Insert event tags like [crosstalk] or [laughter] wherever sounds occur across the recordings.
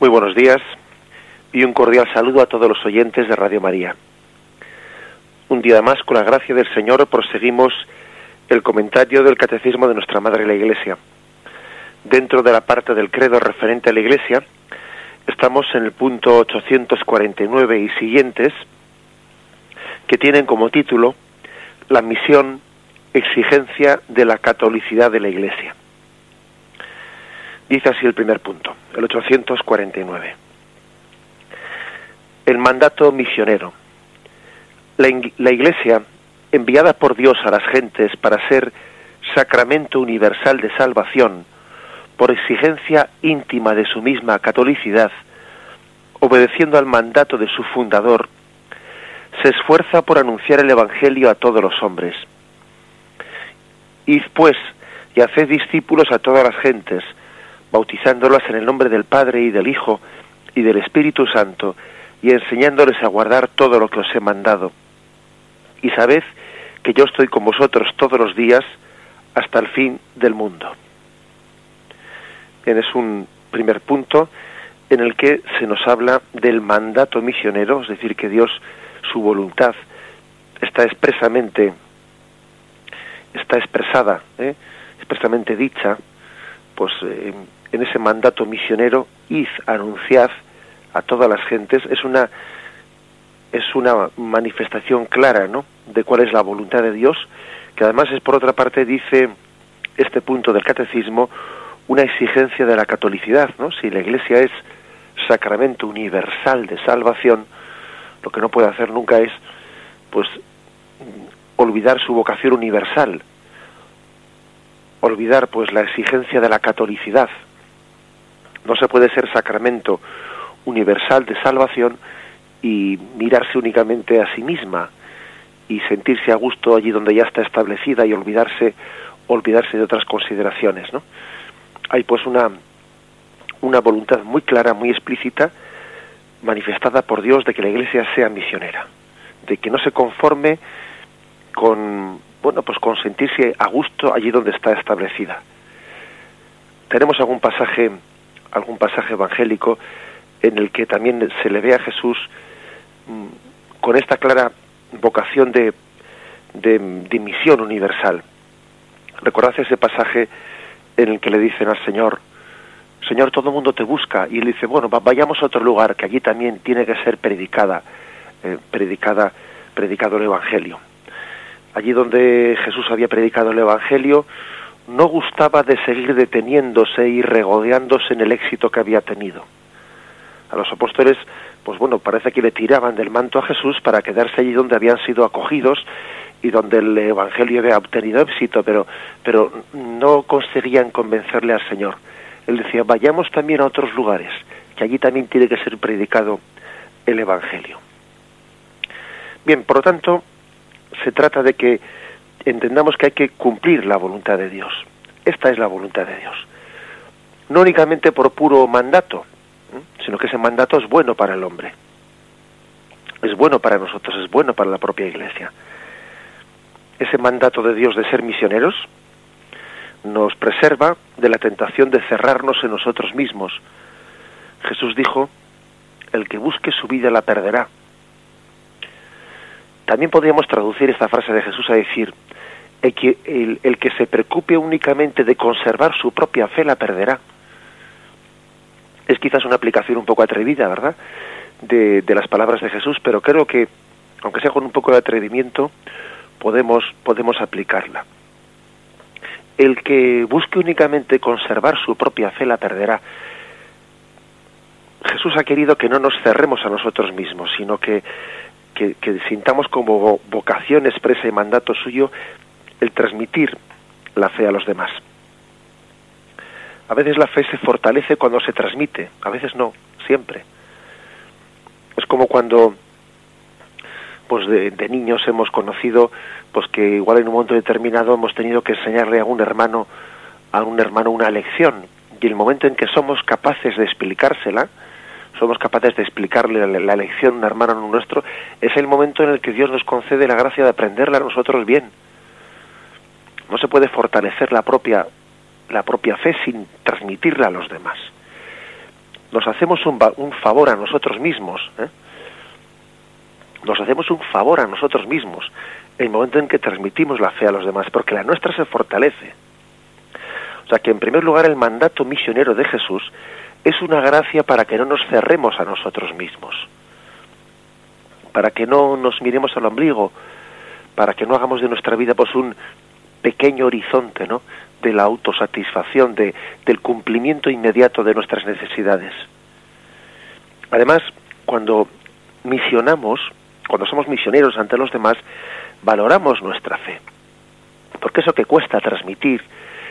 Muy buenos días y un cordial saludo a todos los oyentes de Radio María. Un día más, con la gracia del Señor, proseguimos el comentario del Catecismo de nuestra Madre la Iglesia. Dentro de la parte del credo referente a la Iglesia, estamos en el punto 849 y siguientes, que tienen como título La misión, exigencia de la catolicidad de la Iglesia. Dice así el primer punto, el 849. El mandato misionero. La, Iglesia, enviada por Dios a las gentes para ser sacramento universal de salvación, por exigencia íntima de su misma catolicidad, obedeciendo al mandato de su fundador, se esfuerza por anunciar el Evangelio a todos los hombres. Id pues y haced discípulos a todas las gentes, bautizándolas en el nombre del Padre y del Hijo y del Espíritu Santo, y enseñándoles a guardar todo lo que os he mandado. Y sabed que yo estoy con vosotros todos los días hasta el fin del mundo. Bien, es un primer punto en el que se nos habla del mandato misionero, es decir, que Dios, su voluntad, está expresamente, está expresada, ¿eh? expresamente dicha, pues eh, en ese mandato misionero, id, anunciad a todas las gentes, es una es una manifestación clara, ¿no? de cuál es la voluntad de Dios, que además es por otra parte dice este punto del catecismo una exigencia de la catolicidad, ¿no? Si la Iglesia es sacramento universal de salvación, lo que no puede hacer nunca es pues olvidar su vocación universal, olvidar pues la exigencia de la catolicidad, no se puede ser sacramento universal de salvación y mirarse únicamente a sí misma y sentirse a gusto allí donde ya está establecida y olvidarse olvidarse de otras consideraciones, ¿no? Hay pues una una voluntad muy clara, muy explícita manifestada por Dios de que la Iglesia sea misionera, de que no se conforme con bueno, pues con sentirse a gusto allí donde está establecida. Tenemos algún pasaje algún pasaje evangélico en el que también se le ve a Jesús mm, con esta clara vocación de, de, misión universal. Recordad ese pasaje en el que le dicen al Señor, Señor, todo el mundo te busca, y él dice, bueno, vayamos a otro lugar, que allí también tiene que ser predicada, eh, predicada, predicado el Evangelio. Allí donde Jesús había predicado el Evangelio, no gustaba de seguir deteniéndose y regodeándose en el éxito que había tenido. A los apóstoles, pues bueno, parece que le tiraban del manto a Jesús para quedarse allí donde habían sido acogidos y donde el Evangelio había obtenido éxito, pero, pero no conseguían convencerle al Señor. Él decía, vayamos también a otros lugares, que allí también tiene que ser predicado el Evangelio. Bien, por lo tanto, se trata de que entendamos que hay que cumplir la voluntad de Dios. Esta es la voluntad de Dios. No únicamente por puro mandato, sino que ese mandato es bueno para el hombre. Es bueno para nosotros, es bueno para la propia Iglesia. Ese mandato de Dios de ser misioneros nos preserva de la tentación de cerrarnos en nosotros mismos. Jesús dijo, el que busque su vida la perderá. También podríamos traducir esta frase de Jesús a decir, el que, el, que se preocupe únicamente de conservar su propia fe la perderá. Es quizás una aplicación un poco atrevida, ¿verdad? De, de, las palabras de Jesús, pero creo que, aunque sea con un poco de atrevimiento, podemos, podemos aplicarla. El que busque únicamente conservar su propia fe la perderá. Jesús ha querido que no nos cerremos a nosotros mismos, sino que, que, sintamos como vocación expresa y mandato suyo el transmitir la fe a los demás. A veces la fe se fortalece cuando se transmite, a veces no, siempre. Es como cuando pues de, niños hemos conocido pues que igual en un momento determinado hemos tenido que enseñarle a un hermano a un hermano una lección y el momento en que somos capaces de explicársela somos capaces de explicarle la, la lección a un hermano nuestro es el momento en el que Dios nos concede la gracia de aprenderla a nosotros bien no se puede fortalecer la propia, la propia fe sin transmitirla a los demás. nos hacemos un, un favor a nosotros mismos. ¿eh? Nos hacemos un favor a nosotros mismos en el momento en que transmitimos la fe a los demás, porque la nuestra se fortalece. O sea que en primer lugar el mandato misionero de Jesús es una gracia para que no nos cerremos a nosotros mismos, para que no nos miremos al ombligo, para que no hagamos de nuestra vida pues un pequeño horizonte, ¿no? de la autosatisfacción, de, del cumplimiento inmediato de nuestras necesidades. Además, cuando misionamos, cuando somos misioneros ante los demás, valoramos nuestra fe. Porque eso que cuesta transmitir,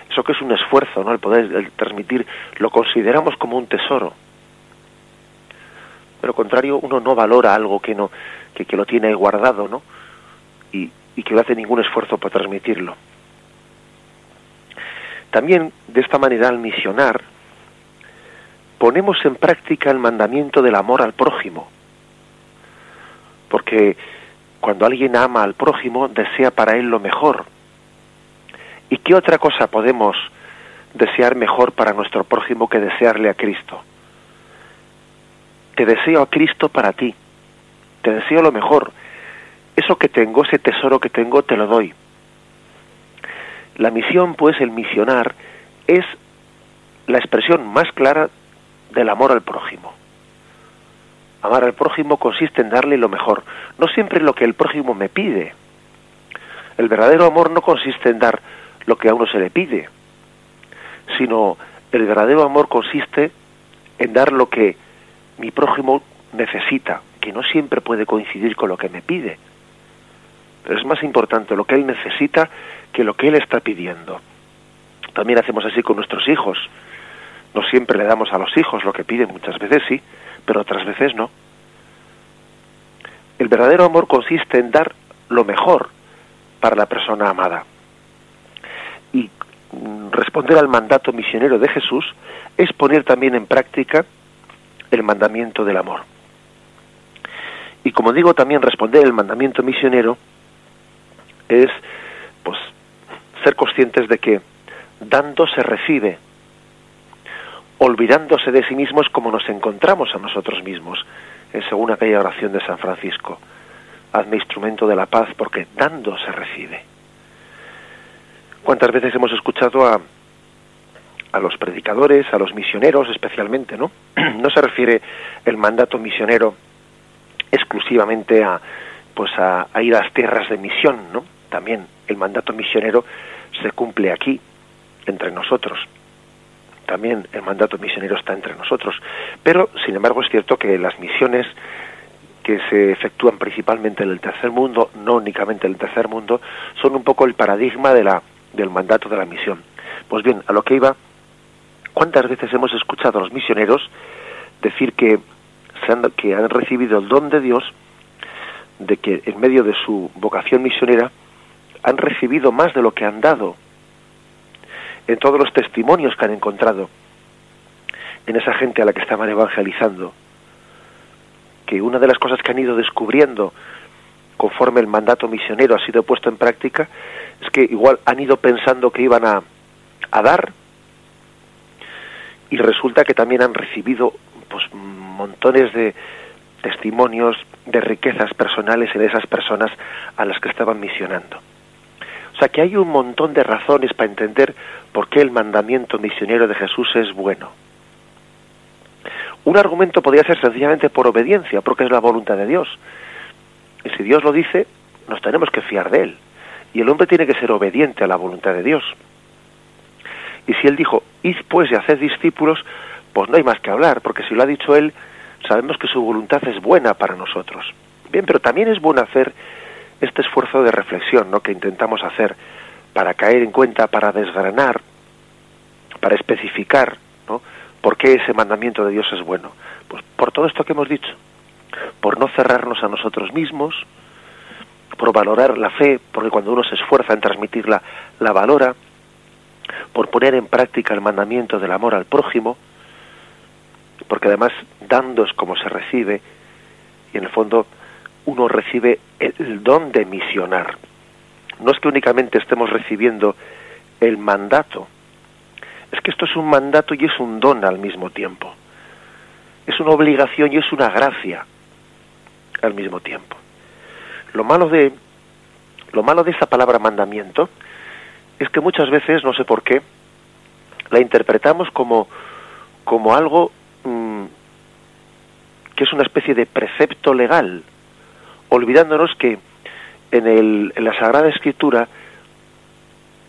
eso que es un esfuerzo, ¿no? El poder transmitir, lo consideramos como un tesoro. Pero lo contrario, uno no valora algo que no, que, que lo tiene guardado, ¿no? Y, y que no hace ningún esfuerzo para transmitirlo. También, de esta manera, al misionar, ponemos en práctica el mandamiento del amor al prójimo. Porque cuando alguien ama al prójimo, desea para él lo mejor. ¿Y qué otra cosa podemos desear mejor para nuestro prójimo que desearle a Cristo? Te deseo a Cristo para ti. Te deseo lo mejor. Eso que tengo, ese tesoro que tengo, te lo doy. La misión, pues, el misionar, es la expresión más clara del amor al prójimo. Amar al prójimo consiste en darle lo mejor, no siempre lo que el prójimo me pide. El verdadero amor no consiste en dar lo que a uno se le pide, sino el verdadero amor consiste en dar lo que mi prójimo necesita, que no siempre puede coincidir con lo que me pide. Pero es más importante lo que él necesita que lo que Él está pidiendo. También hacemos así con nuestros hijos. No siempre le damos a los hijos lo que piden, muchas veces sí, pero otras veces no. El verdadero amor consiste en dar lo mejor para la persona amada. Y mm, responder al mandato misionero de Jesús es poner también en práctica el mandamiento del amor. Y como digo, también responder el mandamiento misionero es pues ser conscientes de que dando se recibe, olvidándose de sí mismos como nos encontramos a nosotros mismos, en según aquella oración de San Francisco. Hazme instrumento de la paz porque dando se recibe. ¿Cuántas veces hemos escuchado a, a los predicadores, a los misioneros especialmente, ¿no? [clears throat] No se refiere el mandato misionero exclusivamente a pues a, ir a las tierras de misión, ¿no? También el mandato misionero se cumple aquí, entre nosotros. También el mandato misionero está entre nosotros. Pero, sin embargo, es cierto que las misiones que se efectúan principalmente en el tercer mundo, no únicamente en el tercer mundo, son un poco el paradigma de la, del mandato de la misión. Pues bien, a lo que iba, ¿cuántas veces hemos escuchado a los misioneros decir que, se han, que han recibido el don de Dios de que en medio de su vocación misionera han recibido más de lo que han dado en todos los testimonios que han encontrado en esa gente a la que estaban evangelizando, que una de las cosas que han ido descubriendo conforme el mandato misionero ha sido puesto en práctica, es que igual han ido pensando que iban a, a dar y resulta que también han recibido pues montones de testimonios de riquezas personales en esas personas a las que estaban misionando. O sea que hay un montón de razones para entender por qué el mandamiento misionero de Jesús es bueno. Un argumento podría ser sencillamente por obediencia, porque es la voluntad de Dios. Y si Dios lo dice, nos tenemos que fiar de Él. Y el hombre tiene que ser obediente a la voluntad de Dios. Y si Él dijo, id pues y haced discípulos, pues no hay más que hablar, porque si lo ha dicho Él, sabemos que su voluntad es buena para nosotros. Bien, pero también es bueno hacer este esfuerzo de reflexión ¿no? que intentamos hacer para caer en cuenta, para desgranar, para especificar ¿no? por qué ese mandamiento de Dios es bueno. Pues por todo esto que hemos dicho, por no cerrarnos a nosotros mismos, por valorar la fe, porque cuando uno se esfuerza en transmitirla, la valora, por poner en práctica el mandamiento del amor al prójimo, porque además dando es como se recibe, y en el fondo uno recibe el don de misionar. No es que únicamente estemos recibiendo el mandato, es que esto es un mandato y es un don al mismo tiempo. es una obligación y es una gracia al mismo tiempo. Lo malo de lo malo de esta palabra mandamiento es que muchas veces, no sé por qué, la interpretamos como, como algo mm, que es una especie de precepto legal, olvidándonos que en, el, en la Sagrada Escritura,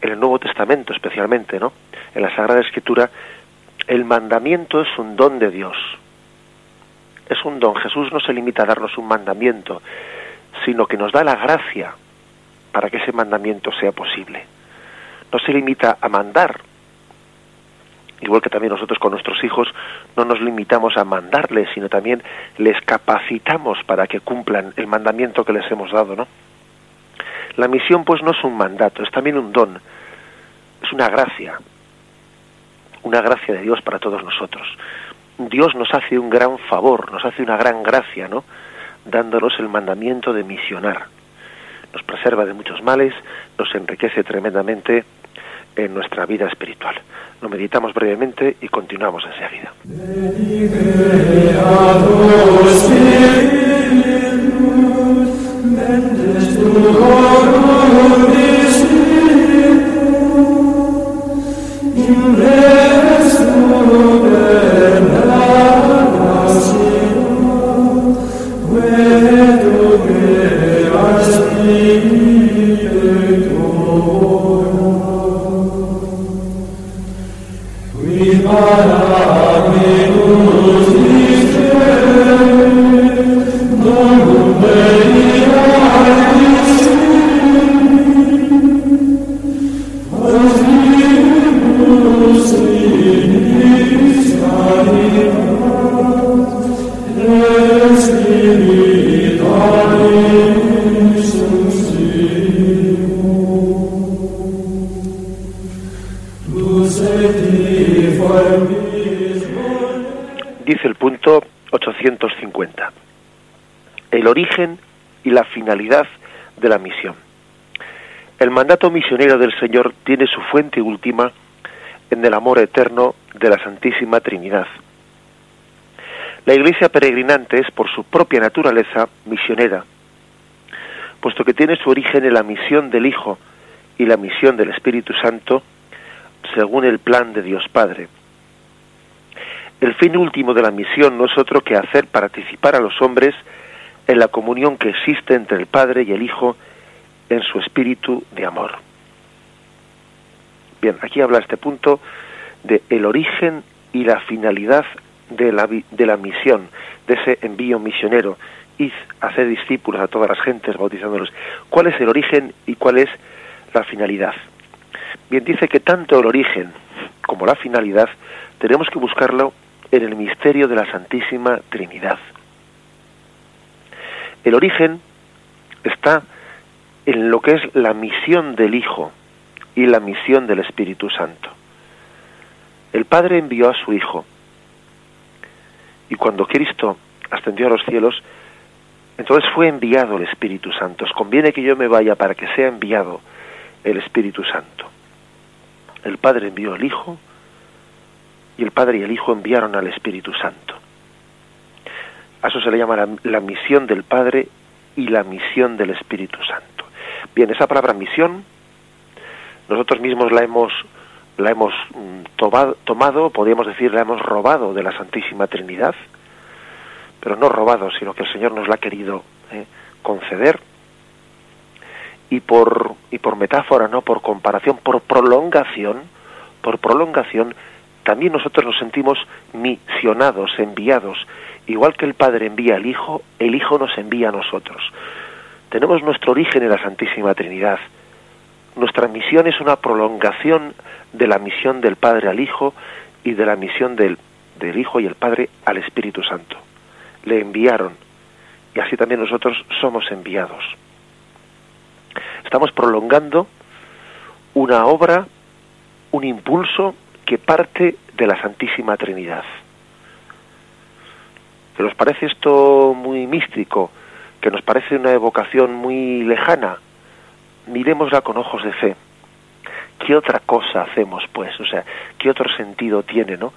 en el Nuevo Testamento especialmente, ¿no? En la Sagrada Escritura, el mandamiento es un don de Dios. Es un don. Jesús no se limita a darnos un mandamiento, sino que nos da la gracia para que ese mandamiento sea posible. No se limita a mandar, igual que también nosotros con nuestros hijos no nos limitamos a mandarles, sino también les capacitamos para que cumplan el mandamiento que les hemos dado, ¿no? La misión pues no es un mandato, es también un don, es una gracia, una gracia de Dios para todos nosotros. Dios nos hace un gran favor, nos hace una gran gracia, ¿no? Dándonos el mandamiento de misionar nos preserva de muchos males, nos enriquece tremendamente en nuestra vida espiritual. Lo meditamos brevemente y continuamos enseguida. El punto 850. El origen y la finalidad de la misión. El mandato misionero del Señor tiene su fuente última en el amor eterno de la Santísima Trinidad. La Iglesia peregrinante es por su propia naturaleza misionera, puesto que tiene su origen en la misión del Hijo y la misión del Espíritu Santo, según el plan de Dios Padre. El fin último de la misión no es otro que hacer participar a los hombres en la comunión que existe entre el Padre y el Hijo en su espíritu de amor. Bien, aquí habla este punto de el origen y la finalidad de la, de la misión, de ese envío misionero, y hacer discípulos a todas las gentes bautizándolos. ¿Cuál es el origen y cuál es la finalidad? Bien, dice que tanto el origen como la finalidad tenemos que buscarlo en el misterio de la Santísima Trinidad. El origen está en lo que es la misión del Hijo y la misión del Espíritu Santo. El Padre envió a su Hijo y cuando Cristo ascendió a los cielos, entonces fue enviado el Espíritu Santo. Os conviene que yo me vaya para que sea enviado el Espíritu Santo. El Padre envió al Hijo y el Padre y el Hijo enviaron al Espíritu Santo. A eso se le llama la, misión del Padre y la misión del Espíritu Santo. Bien, esa palabra misión, nosotros mismos la hemos, la hemos mm, tomado, tomado, podríamos decir, la hemos robado de la Santísima Trinidad, pero no robado, sino que el Señor nos la ha querido eh, conceder y por y por metáfora, no por comparación, por prolongación, por prolongación, también nosotros nos sentimos misionados, enviados, igual que el Padre envía al Hijo, el Hijo nos envía a nosotros. Tenemos nuestro origen en la Santísima Trinidad. Nuestra misión es una prolongación de la misión del Padre al Hijo y de la misión del, del Hijo y el Padre al Espíritu Santo. Le enviaron y así también nosotros somos enviados. Estamos prolongando una obra, un impulso que parte de la Santísima Trinidad. ¿Que nos parece esto muy místico? ¿Que nos parece una evocación muy lejana? Miremosla con ojos de fe. ¿Qué otra cosa hacemos, pues? O sea, ¿qué otro sentido tiene, no?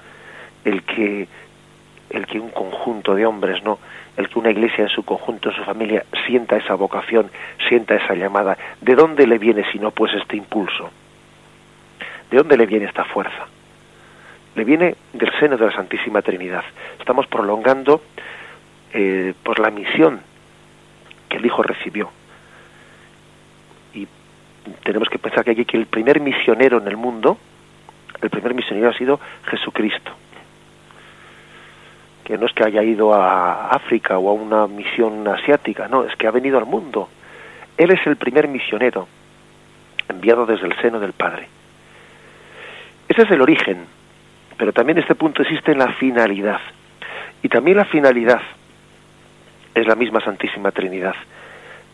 El que el que un conjunto de hombres, ¿no? El que una iglesia en su conjunto, en su familia, sienta esa vocación, sienta esa llamada. ¿De dónde le viene si no pues este impulso? ¿De dónde le viene esta fuerza? Le viene del seno de la Santísima Trinidad. Estamos prolongando eh, pues la misión que el Hijo recibió. Y tenemos que pensar que aquí que el primer misionero en el mundo, el primer misionero ha sido Jesucristo que no es que haya ido a África o a una misión asiática, no, es que ha venido al mundo. Él es el primer misionero enviado desde el seno del Padre. Ese es el origen, pero también este punto existe en la finalidad. Y también la finalidad es la misma Santísima Trinidad.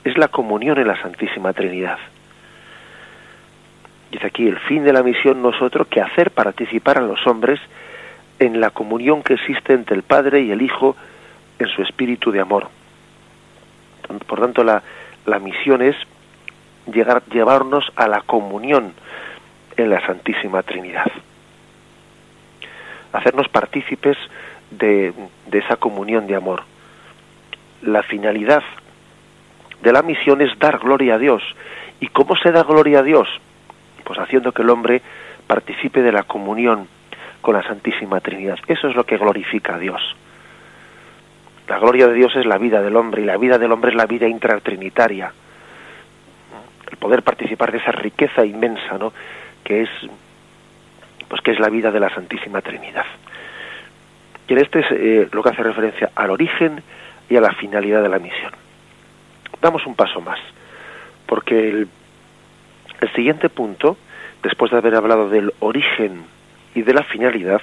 Es la comunión en la Santísima Trinidad. Dice aquí, el fin de la misión nosotros que hacer participar a los hombres en la comunión que existe entre el Padre y el Hijo en su espíritu de amor. Por tanto, la, la misión es llegar, llevarnos a la comunión en la Santísima Trinidad. Hacernos partícipes de, de esa comunión de amor. La finalidad de la misión es dar gloria a Dios. ¿Y cómo se da gloria a Dios? Pues haciendo que el hombre participe de la comunión con la Santísima Trinidad. Eso es lo que glorifica a Dios. La gloria de Dios es la vida del hombre y la vida del hombre es la vida intratrinitaria. El poder participar de esa riqueza inmensa, ¿no? Que es, pues que es la vida de la Santísima Trinidad. Y en este es eh, lo que hace referencia al origen y a la finalidad de la misión. Damos un paso más, porque el, siguiente punto, después de haber hablado del origen y de la finalidad,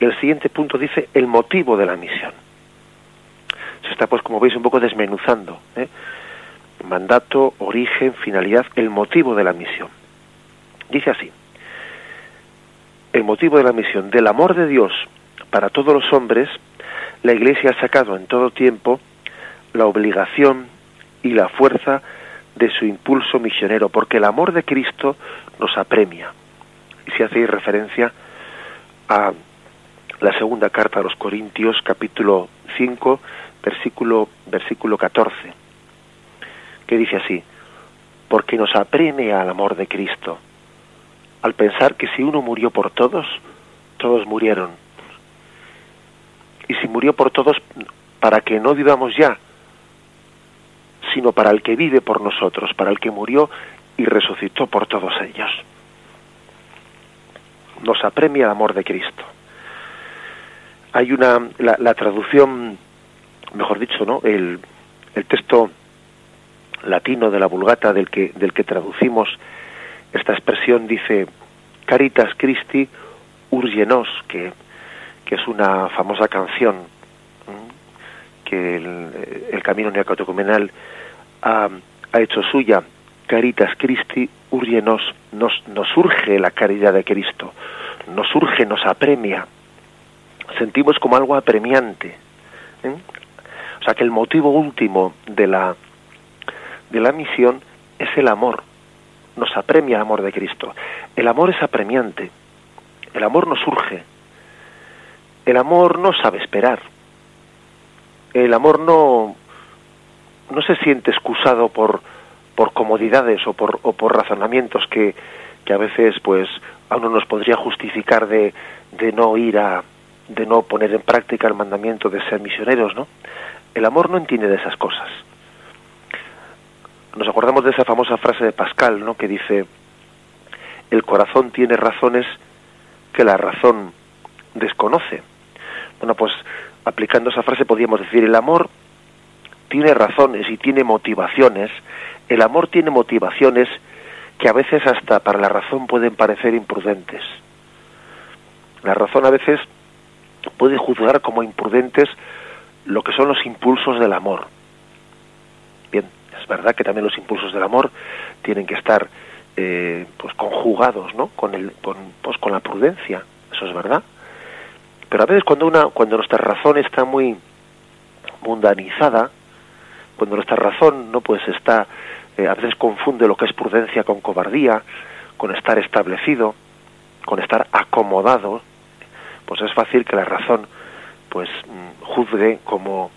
el siguiente punto dice el motivo de la misión. Se está, pues, como veis, un poco desmenuzando. ¿eh? Mandato, origen, finalidad, el motivo de la misión. Dice así, el motivo de la misión, del amor de Dios para todos los hombres, la Iglesia ha sacado en todo tiempo la obligación y la fuerza de su impulso misionero, porque el amor de Cristo nos apremia. Y si hacéis referencia a la segunda carta a los Corintios, capítulo 5, versículo, versículo 14, que dice así, porque nos apremia al amor de Cristo, al pensar que si uno murió por todos, todos murieron. Y si murió por todos, para que no vivamos ya, sino para el que vive por nosotros, para el que murió y resucitó por todos ellos nos apremia el amor de Cristo. Hay una, la, traducción, mejor dicho, ¿no? El, el texto latino de la Vulgata del que, del que traducimos esta expresión dice Caritas Christi urgenos, que, que es una famosa canción que el, el Camino Neocatecumenal ha, ha hecho suya. Caritas Christi urgenos, nos, nos surge la caridad de Cristo, nos surge, nos apremia, sentimos como algo apremiante. O sea que el motivo último de la, de la misión es el amor, nos apremia el amor de Cristo. El amor es apremiante, el amor nos surge, el amor no sabe esperar, el amor no, no se siente excusado por, por comodidades o por, o por razonamientos que, que a veces pues a uno nos podría justificar de, de no ir a de no poner en práctica el mandamiento de ser misioneros, ¿no? El amor no entiende de esas cosas. Nos acordamos de esa famosa frase de Pascal, ¿no? Que dice el corazón tiene razones que la razón desconoce. Bueno, pues aplicando esa frase podríamos decir el amor tiene razones y tiene motivaciones el amor tiene motivaciones que a veces hasta para la razón pueden parecer imprudentes. La razón a veces puede juzgar como imprudentes lo que son los impulsos del amor. Verdad que también los impulsos del amor tienen que estar eh, pues conjugados, ¿no? Con el, con, pues con la prudencia, eso es verdad. Pero a veces cuando una, cuando nuestra razón está muy mundanizada, cuando nuestra razón no pues está eh, a veces confunde lo que es prudencia con cobardía, con estar establecido, con estar acomodado, pues es fácil que la razón pues mm, juzgue como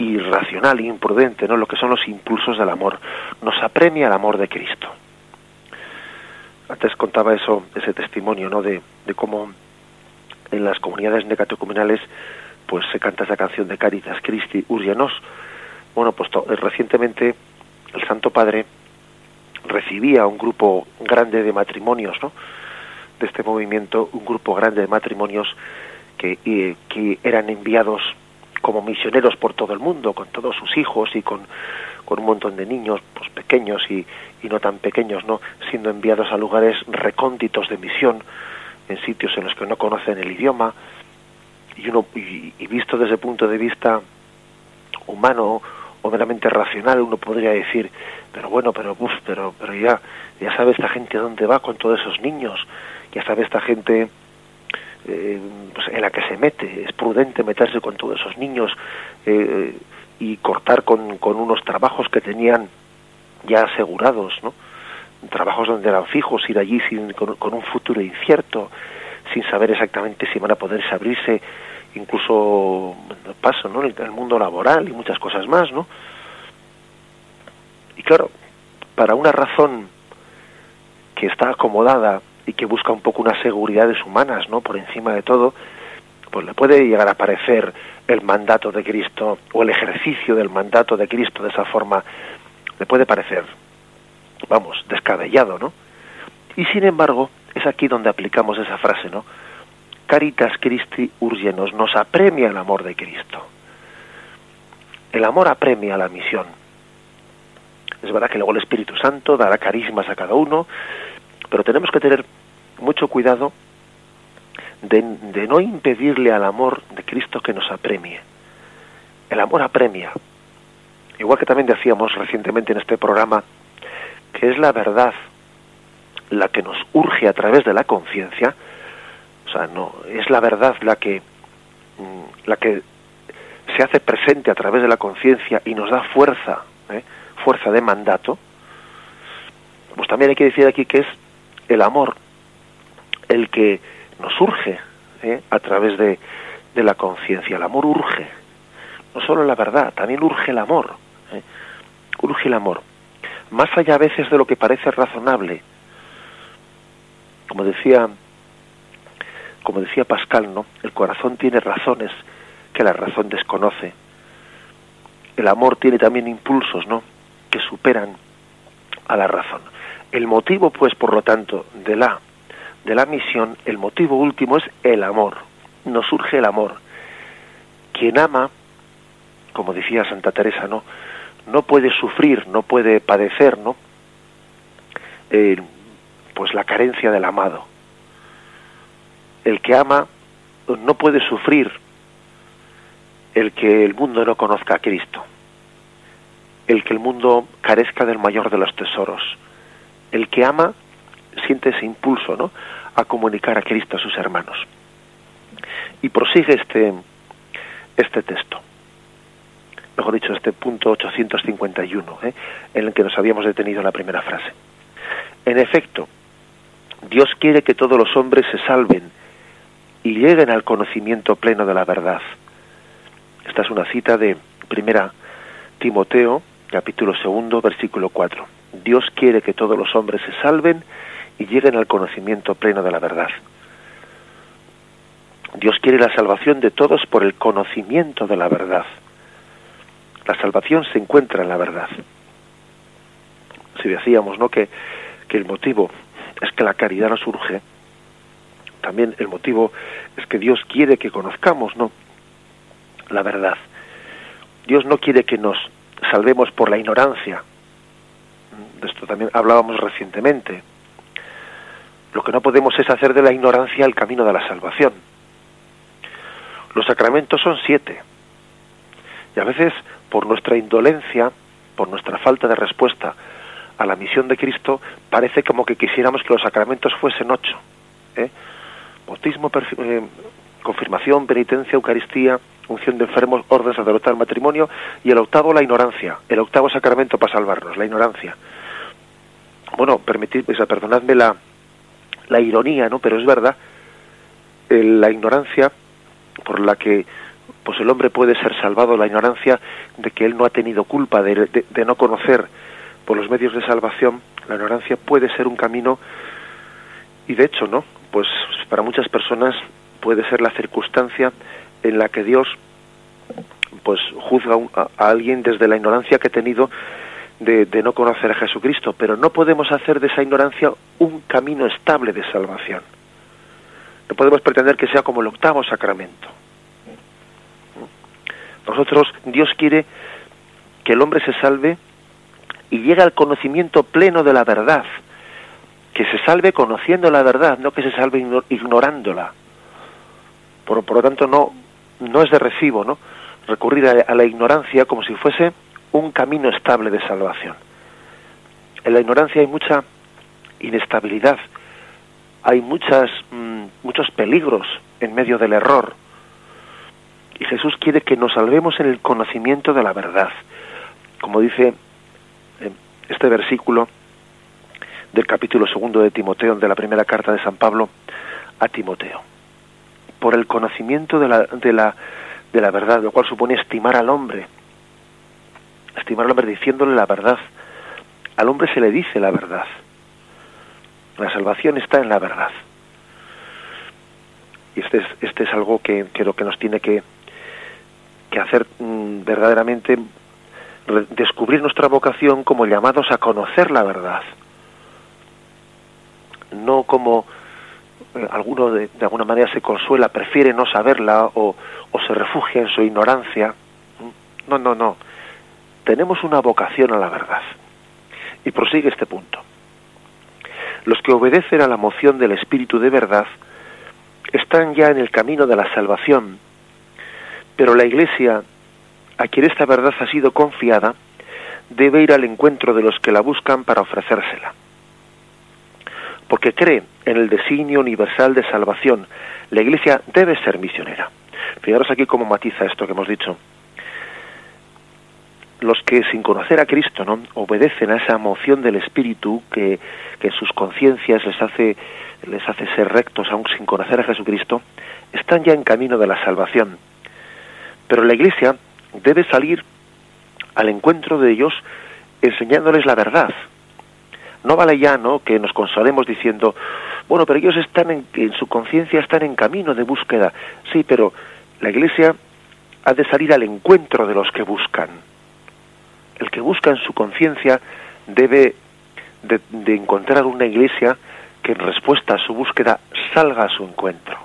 irracional e imprudente, ¿no? Lo que son los impulsos del amor. Nos apremia el amor de Cristo. Antes contaba eso, ese testimonio, ¿no? De, cómo en las comunidades necatecumenales pues se canta esa canción de Caritas Christi Urgenos. Bueno, pues recientemente el Santo Padre recibía un grupo grande de matrimonios, ¿no? De este movimiento, un grupo grande de matrimonios que, que eran enviados como misioneros por todo el mundo, con todos sus hijos y con, con un montón de niños pues pequeños y, y no tan pequeños, ¿no? Siendo enviados a lugares recónditos de misión, en sitios en los que no conocen el idioma, y uno y, visto desde el punto de vista humano o meramente racional uno podría decir pero bueno pero uf, pero pero ya ya sabe esta gente dónde va con todos esos niños ya sabe esta gente eh, pues en la que se mete es prudente meterse con todos esos niños eh, y cortar con, con unos trabajos que tenían ya asegurados no trabajos donde eran fijos ir allí sin, con, un futuro incierto sin saber exactamente si van a poderse abrirse incluso paso ¿no? en el mundo laboral y muchas cosas más, ¿no? Y claro, para una razón que está acomodada y que busca un poco unas seguridades humanas, ¿no? Por encima de todo, pues le puede llegar a parecer el mandato de Cristo o el ejercicio del mandato de Cristo de esa forma, le puede parecer, vamos, descabellado, ¿no? Y sin embargo, es aquí donde aplicamos esa frase, ¿no? Caritas Christi urgenos, nos apremia el amor de Cristo. El amor apremia la misión. Es verdad que luego el Espíritu Santo dará carismas a cada uno, pero tenemos que tener mucho cuidado de, de, no impedirle al amor de Cristo que nos apremie. El amor apremia. Igual que también decíamos recientemente en este programa, que es la verdad la que nos urge a través de la conciencia, o sea, no, es la verdad la que, mm, la que se hace presente a través de la conciencia y nos da fuerza, ¿eh? fuerza de mandato, pues también hay que decir aquí que es el amor el que nos urge ¿eh? a través de, de la conciencia. El amor urge, no solo la verdad, también urge el amor, ¿eh? urge el amor, más allá a veces de lo que parece razonable. Como decía como decía Pascal, ¿no? El corazón tiene razones que la razón desconoce. El amor tiene también impulsos, ¿no? Que superan a la razón. El motivo, pues, por lo tanto, de la de la misión, el motivo último es el amor. Nos surge el amor. Quien ama, como decía Santa Teresa, ¿no? No puede sufrir, no puede padecer, ¿no? Eh, pues la carencia del amado el que ama no puede sufrir el que el mundo no conozca a Cristo, el que el mundo carezca del mayor de los tesoros. El que ama siente ese impulso, ¿no? A comunicar a Cristo a sus hermanos. Y prosigue este, este texto, mejor dicho, este punto 851, ¿eh? en el que nos habíamos detenido en la primera frase. En efecto, Dios quiere que todos los hombres se salven y lleguen al conocimiento pleno de la verdad. Esta es una cita de primera Timoteo, capítulo segundo, versículo 4. Dios quiere que todos los hombres se salven y lleguen al conocimiento pleno de la verdad. Dios quiere la salvación de todos por el conocimiento de la verdad. La salvación se encuentra en la verdad. Si decíamos, ¿no?, que, que el motivo es que la caridad nos surge también el motivo es que Dios quiere que conozcamos, ¿no? La verdad. Dios no quiere que nos salvemos por la ignorancia. De esto también hablábamos recientemente. Lo que no podemos es hacer de la ignorancia el camino de la salvación. Los sacramentos son siete. Y a veces, por nuestra indolencia, por nuestra falta de respuesta a la misión de Cristo, parece como que quisiéramos que los sacramentos fuesen ocho. ¿eh? bautismo, eh, confirmación, penitencia, Eucaristía, unción de enfermos, orden sacerdotal, matrimonio, y el octavo la ignorancia, el octavo sacramento para salvarnos, la ignorancia. Bueno, permitid, perdonadme la, la ironía, ¿no? Pero es verdad, la ignorancia por la que pues el hombre puede ser salvado la ignorancia de que él no ha tenido culpa de, de, no conocer por los medios de salvación la ignorancia puede ser un camino y de hecho no pues para muchas personas puede ser la circunstancia en la que Dios pues juzga a, alguien desde la ignorancia que ha tenido de, no conocer a Jesucristo, pero no podemos hacer de esa ignorancia un camino estable de salvación. No podemos pretender que sea como el octavo sacramento. Nosotros, Dios quiere que el hombre se salve y llegue al conocimiento pleno de la verdad, que se salve conociendo la verdad, no que se salve ignorándola. Por, por lo tanto, no, no es de recibo, ¿no? Recurrir a, la ignorancia como si fuese un camino estable de salvación. En la ignorancia hay mucha inestabilidad, hay muchas, mm, muchos peligros en medio del error. Y Jesús quiere que nos salvemos en el conocimiento de la verdad. Como dice este versículo del capítulo segundo de Timoteo, de la primera carta de San Pablo a Timoteo. Por el conocimiento de la, de la, de la verdad, lo cual supone estimar al hombre. Estimar al hombre diciéndole la verdad. Al hombre se le dice la verdad. La salvación está en la verdad. Y este es, este es algo que creo que nos tiene que, que hacer mm, verdaderamente descubrir nuestra vocación como llamados a conocer la verdad. No como eh, alguno de, de, alguna manera se consuela, prefiere no saberla o, o se refugia en su ignorancia. No, no, no. Tenemos una vocación a la verdad. Y prosigue este punto. Los que obedecen a la moción del Espíritu de verdad están ya en el camino de la salvación, pero la Iglesia, a quien esta verdad ha sido confiada, debe ir al encuentro de los que la buscan para ofrecérsela. Porque cree en el designio universal de salvación, la Iglesia debe ser misionera. Fijaros aquí cómo matiza esto que hemos dicho los que sin conocer a Cristo no obedecen a esa moción del Espíritu que, que sus conciencias les hace les hace ser rectos aun sin conocer a Jesucristo están ya en camino de la salvación. Pero la Iglesia debe salir al encuentro de ellos enseñándoles la verdad. No vale ya no que nos consolemos diciendo bueno pero ellos están en, en su conciencia están en camino de búsqueda sí pero la Iglesia ha de salir al encuentro de los que buscan el que busca en su conciencia debe de, encontrar una iglesia que en respuesta a su búsqueda salga a su encuentro.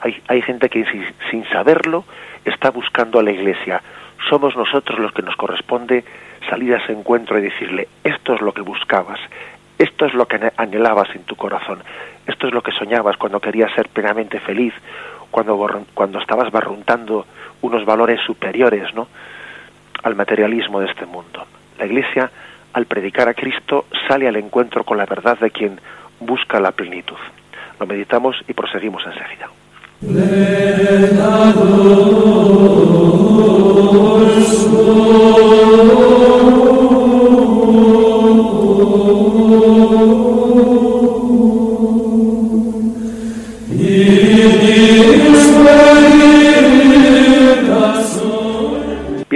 Hay, hay gente que sin, saberlo está buscando a la iglesia. Somos nosotros los que nos corresponde salir a ese encuentro y decirle, esto es lo que buscabas, esto es lo que anhelabas en tu corazón, esto es lo que soñabas cuando querías ser plenamente feliz, cuando, cuando estabas barruntando unos valores superiores, ¿no? Al materialismo de este mundo. La Iglesia, al predicar a Cristo, sale al encuentro con la verdad de quien busca la plenitud. Lo meditamos y proseguimos enseguida.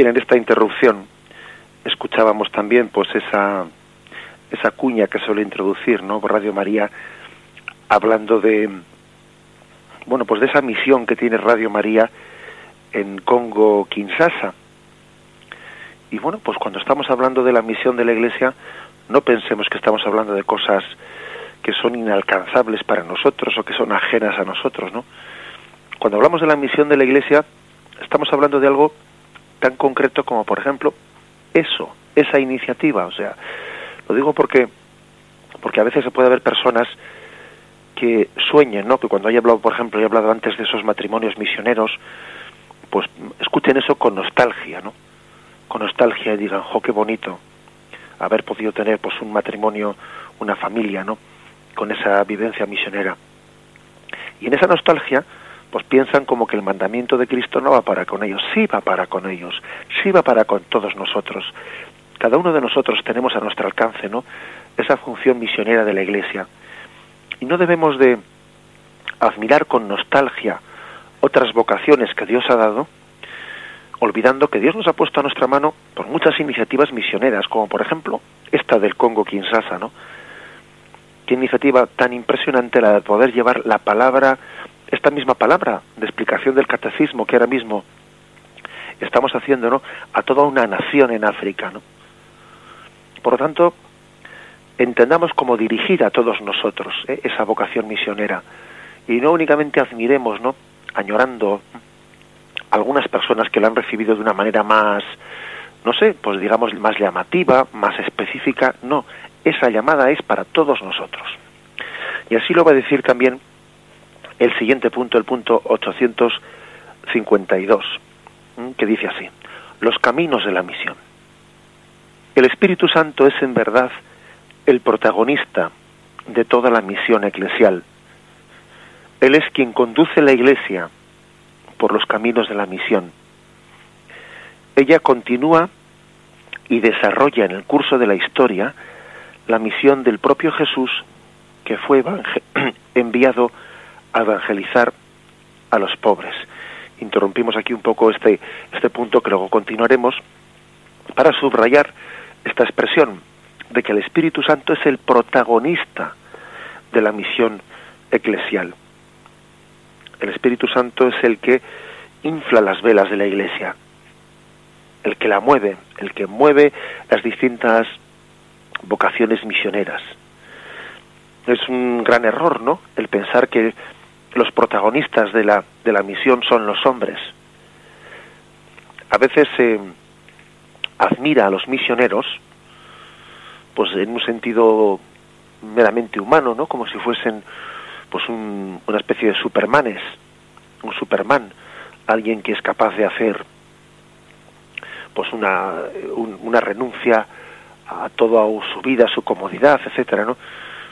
En esta interrupción escuchábamos también pues esa esa cuña que suele introducir, ¿no? Radio María hablando de bueno, pues de esa misión que tiene Radio María en Congo Kinshasa. Y bueno, pues cuando estamos hablando de la misión de la Iglesia, no pensemos que estamos hablando de cosas que son inalcanzables para nosotros o que son ajenas a nosotros, ¿no? Cuando hablamos de la misión de la Iglesia, estamos hablando de algo tan concreto como, por ejemplo, eso, esa iniciativa. O sea, lo digo porque, porque a veces se puede haber personas que sueñen, ¿no? Que cuando haya hablado, por ejemplo, he hablado antes de esos matrimonios misioneros, pues escuchen eso con nostalgia, ¿no? Con nostalgia y digan, jo, qué bonito haber podido tener pues un matrimonio, una familia, ¿no? Con esa vivencia misionera. Y en esa nostalgia, pues piensan como que el mandamiento de Cristo no va para con ellos, sí va para con ellos, sí va para con todos nosotros. Cada uno de nosotros tenemos a nuestro alcance, ¿no? Esa función misionera de la Iglesia. Y no debemos de admirar con nostalgia otras vocaciones que Dios ha dado, olvidando que Dios nos ha puesto a nuestra mano por muchas iniciativas misioneras, como por ejemplo esta del Congo Kinshasa, ¿no? Qué iniciativa tan impresionante la de poder llevar la palabra, esta misma palabra de explicación del catecismo que ahora mismo estamos haciendo, ¿no? A toda una nación en África, ¿no? Por lo tanto, entendamos como dirigir a todos nosotros ¿eh? esa vocación misionera y no únicamente admiremos, ¿no? Añorando algunas personas que lo han recibido de una manera más, no sé, pues digamos más llamativa, más específica, no, esa llamada es para todos nosotros. Y así lo va a decir también el siguiente punto, el punto 852, que dice así, los caminos de la misión. El Espíritu Santo es en verdad el protagonista de toda la misión eclesial. Él es quien conduce la Iglesia por los caminos de la misión. Ella continúa y desarrolla en el curso de la historia la misión del propio Jesús que fue [clears throat] enviado evangelizar a los pobres. Interrumpimos aquí un poco este, este punto que luego continuaremos para subrayar esta expresión de que el Espíritu Santo es el protagonista de la misión eclesial. El Espíritu Santo es el que infla las velas de la Iglesia, el que la mueve, el que mueve las distintas vocaciones misioneras. Es un gran error, ¿no? El pensar que los protagonistas de la, de la misión son los hombres. A veces se admira a los misioneros, pues en un sentido meramente humano, ¿no? Como si fuesen pues una especie de supermanes, un superman, alguien que es capaz de hacer pues una, una renuncia a toda su vida, su comodidad, etcétera, ¿no?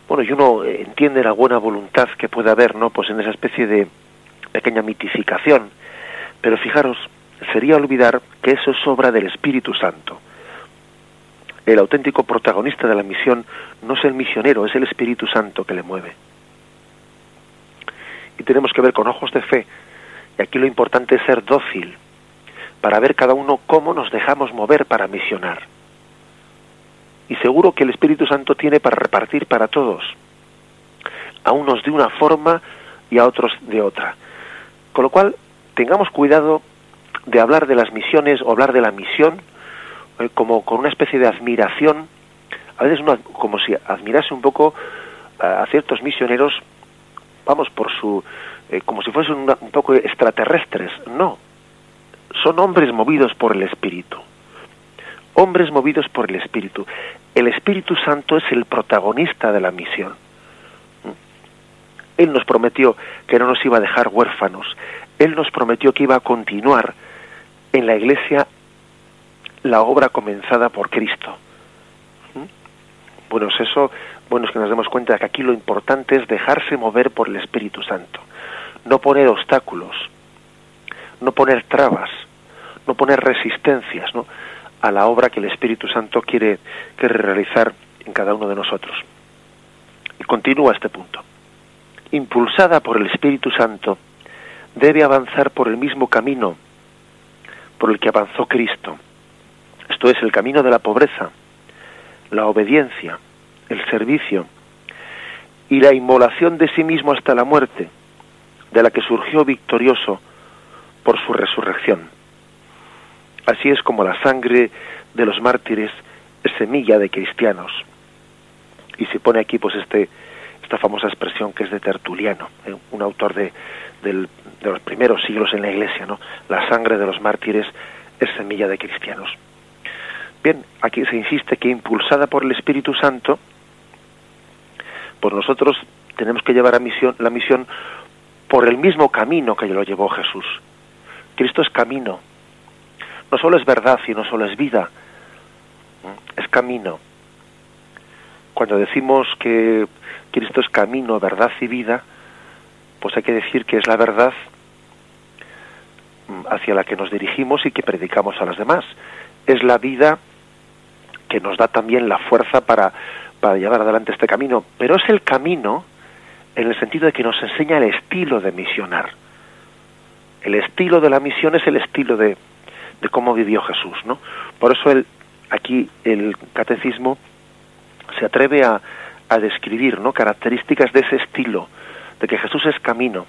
Bueno, y uno entiende la buena voluntad que puede haber, ¿no? Pues en esa especie de pequeña mitificación. Pero fijaros, sería olvidar que eso es obra del Espíritu Santo. El auténtico protagonista de la misión no es el misionero, es el Espíritu Santo que le mueve y tenemos que ver con ojos de fe. Y aquí lo importante es ser dócil, para ver cada uno cómo nos dejamos mover para misionar. Y seguro que el Espíritu Santo tiene para repartir para todos, a unos de una forma y a otros de otra. Con lo cual, tengamos cuidado de hablar de las misiones o hablar de la misión eh, como con una especie de admiración, a veces como si admirase un poco a ciertos misioneros vamos, por su, eh, como si fuesen un poco extraterrestres. No, son hombres movidos por el Espíritu. Hombres movidos por el Espíritu. El Espíritu Santo es el protagonista de la misión. Él nos prometió que no nos iba a dejar huérfanos. Él nos prometió que iba a continuar en la iglesia la obra comenzada por Cristo. Bueno, es eso bueno es que nos demos cuenta que aquí lo importante es dejarse mover por el Espíritu Santo, no poner obstáculos, no poner trabas, no poner resistencias ¿no? A la obra que el Espíritu Santo quiere, quiere realizar en cada uno de nosotros. Y continúa este punto. Impulsada por el Espíritu Santo, debe avanzar por el mismo camino por el que avanzó Cristo. Esto es el camino de la pobreza, la obediencia, el servicio y la inmolación de sí mismo hasta la muerte, de la que surgió victorioso por su resurrección. Así es como la sangre de los mártires es semilla de cristianos. Y se pone aquí pues este esta famosa expresión que es de Tertuliano, eh, un autor de, de los primeros siglos en la Iglesia, ¿no? La sangre de los mártires es semilla de cristianos. Bien, aquí se insiste que impulsada por el Espíritu Santo, pues nosotros tenemos que llevar a misión, la misión por el mismo camino que lo llevó Jesús. Cristo es camino. No solo es verdad, sino solo es vida. Es camino. Cuando decimos que Cristo es camino, verdad y vida, pues hay que decir que es la verdad hacia la que nos dirigimos y que predicamos a los demás. Es la vida que nos da también la fuerza para para llevar adelante este camino, pero es el camino en el sentido de que nos enseña el estilo de misionar. El estilo de la misión es el estilo de, de cómo vivió Jesús, ¿no? Por eso el, aquí el catecismo se atreve a, a describir, ¿no? Características de ese estilo, de que Jesús es camino.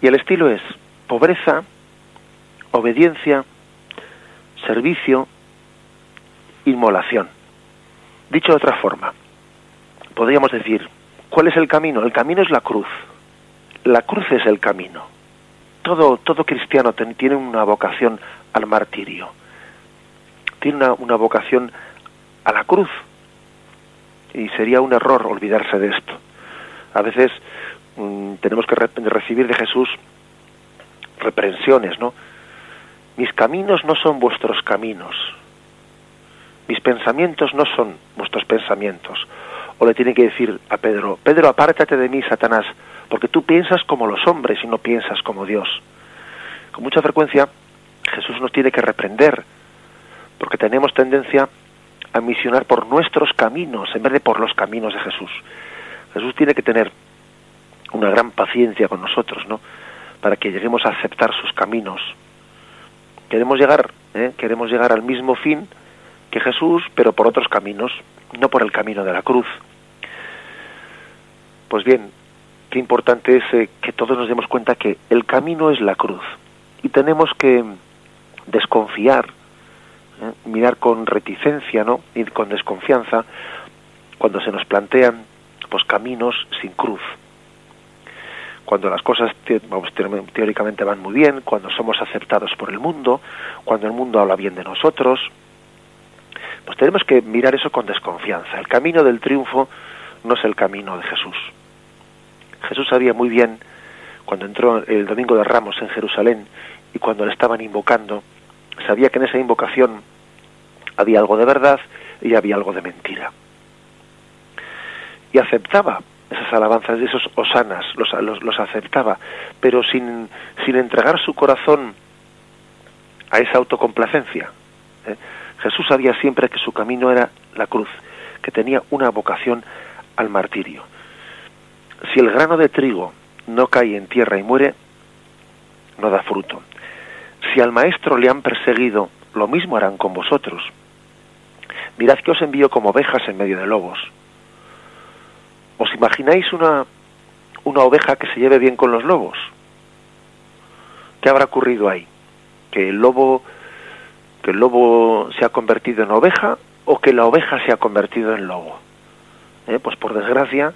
Y el estilo es pobreza, obediencia, servicio, inmolación. Dicho de otra forma, podríamos decir, ¿cuál es el camino? El camino es la cruz. La cruz es el camino. Todo, todo cristiano tiene una vocación al martirio. Tiene una, vocación a la cruz. Y sería un error olvidarse de esto. A veces mm, tenemos que recibir de Jesús reprensiones, ¿no? Mis caminos no son vuestros caminos. Mis pensamientos no son vuestros pensamientos. O le tiene que decir a Pedro, Pedro, apártate de mí, Satanás, porque tú piensas como los hombres y no piensas como Dios. Con mucha frecuencia Jesús nos tiene que reprender, porque tenemos tendencia a misionar por nuestros caminos en vez de por los caminos de Jesús. Jesús tiene que tener una gran paciencia con nosotros, ¿no? Para que lleguemos a aceptar sus caminos, Queremos llegar, ¿eh? queremos llegar al mismo fin que Jesús, pero por otros caminos, no por el camino de la cruz. Pues bien, qué importante es eh, que todos nos demos cuenta que el camino es la cruz y tenemos que desconfiar, ¿eh? mirar con reticencia, ¿no? Y con desconfianza cuando se nos plantean pues caminos sin cruz cuando las cosas teóricamente van muy bien, cuando somos aceptados por el mundo, cuando el mundo habla bien de nosotros, pues tenemos que mirar eso con desconfianza. El camino del triunfo no es el camino de Jesús. Jesús sabía muy bien cuando entró el domingo de Ramos en Jerusalén y cuando le estaban invocando, sabía que en esa invocación había algo de verdad y había algo de mentira. Y aceptaba esas alabanzas, esos osanas, los, los, aceptaba, pero sin, sin entregar su corazón a esa autocomplacencia. ¿eh? Jesús sabía siempre que su camino era la cruz, que tenía una vocación al martirio. Si el grano de trigo no cae en tierra y muere, no da fruto. Si al maestro le han perseguido, lo mismo harán con vosotros. Mirad que os envío como ovejas en medio de lobos. ¿Os imagináis una, una oveja que se lleve bien con los lobos? ¿Qué habrá ocurrido ahí? ¿Que el lobo, que el lobo se ha convertido en oveja o que la oveja se ha convertido en lobo? ¿Eh? Pues por desgracia,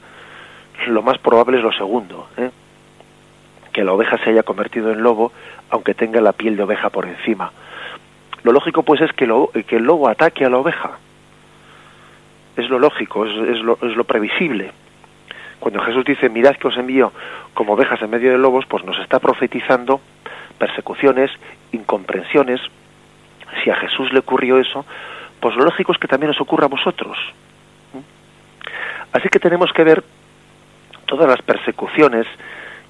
lo más probable es lo segundo, ¿eh? que la oveja se haya convertido en lobo, aunque tenga la piel de oveja por encima. Lo lógico pues es que, lo, que el lobo ataque a la oveja. Es lo lógico, es, lo, es lo previsible. Cuando Jesús dice, mirad que os envío como ovejas en medio de lobos, pues nos está profetizando persecuciones, incomprensiones. Si a Jesús le ocurrió eso, pues lo lógico es que también os ocurra a vosotros. Así que tenemos que ver todas las persecuciones